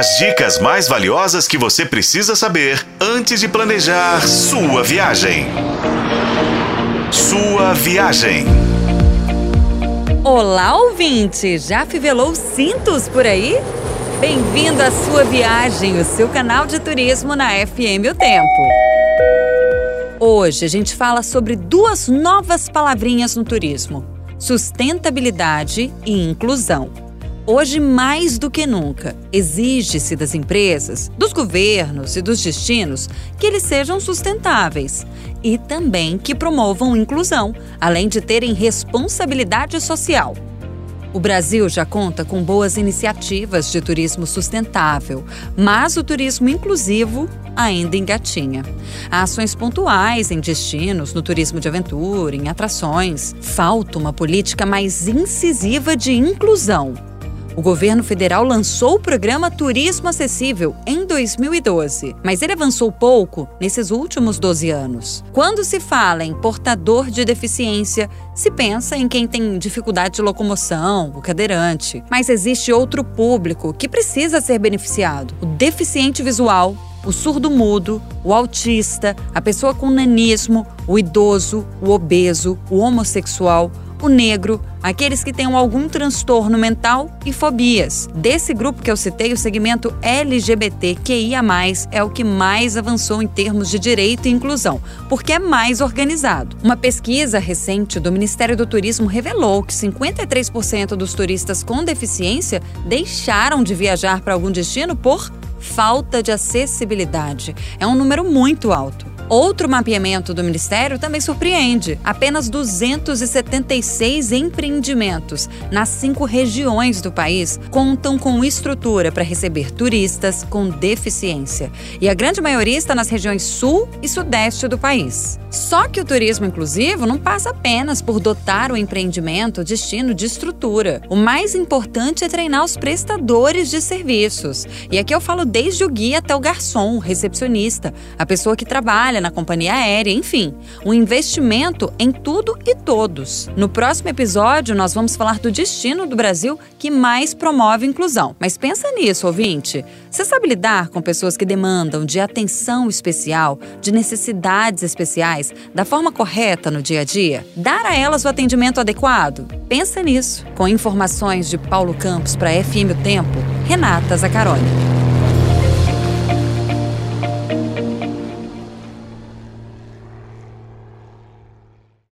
As dicas mais valiosas que você precisa saber antes de planejar sua viagem. Sua viagem. Olá, ouvinte! Já fivelou cintos por aí? Bem-vindo à sua viagem, o seu canal de turismo na FM O Tempo. Hoje a gente fala sobre duas novas palavrinhas no turismo: sustentabilidade e inclusão. Hoje, mais do que nunca, exige-se das empresas, dos governos e dos destinos que eles sejam sustentáveis e também que promovam inclusão, além de terem responsabilidade social. O Brasil já conta com boas iniciativas de turismo sustentável, mas o turismo inclusivo ainda engatinha. Há ações pontuais em destinos, no turismo de aventura, em atrações. Falta uma política mais incisiva de inclusão o governo federal lançou o programa Turismo Acessível em 2012, mas ele avançou pouco nesses últimos 12 anos. Quando se fala em portador de deficiência, se pensa em quem tem dificuldade de locomoção, o cadeirante. Mas existe outro público que precisa ser beneficiado: o deficiente visual, o surdo-mudo, o autista, a pessoa com nanismo, o idoso, o obeso, o homossexual o negro, aqueles que tenham algum transtorno mental e fobias. Desse grupo que eu citei, o segmento LGBTQIA+, é o que mais avançou em termos de direito e inclusão, porque é mais organizado. Uma pesquisa recente do Ministério do Turismo revelou que 53% dos turistas com deficiência deixaram de viajar para algum destino por falta de acessibilidade. É um número muito alto. Outro mapeamento do Ministério também surpreende. Apenas 276 empreendimentos nas cinco regiões do país contam com estrutura para receber turistas com deficiência. E a grande maioria está nas regiões sul e sudeste do país. Só que o turismo inclusivo não passa apenas por dotar o empreendimento destino de estrutura. O mais importante é treinar os prestadores de serviços. E aqui eu falo desde o guia até o garçom, o recepcionista, a pessoa que trabalha na companhia aérea, enfim, um investimento em tudo e todos. No próximo episódio, nós vamos falar do destino do Brasil que mais promove inclusão. Mas pensa nisso, ouvinte. Você sabe lidar com pessoas que demandam de atenção especial, de necessidades especiais, da forma correta no dia a dia? Dar a elas o atendimento adequado? Pensa nisso. Com informações de Paulo Campos para FM O Tempo, Renata Zacaroni.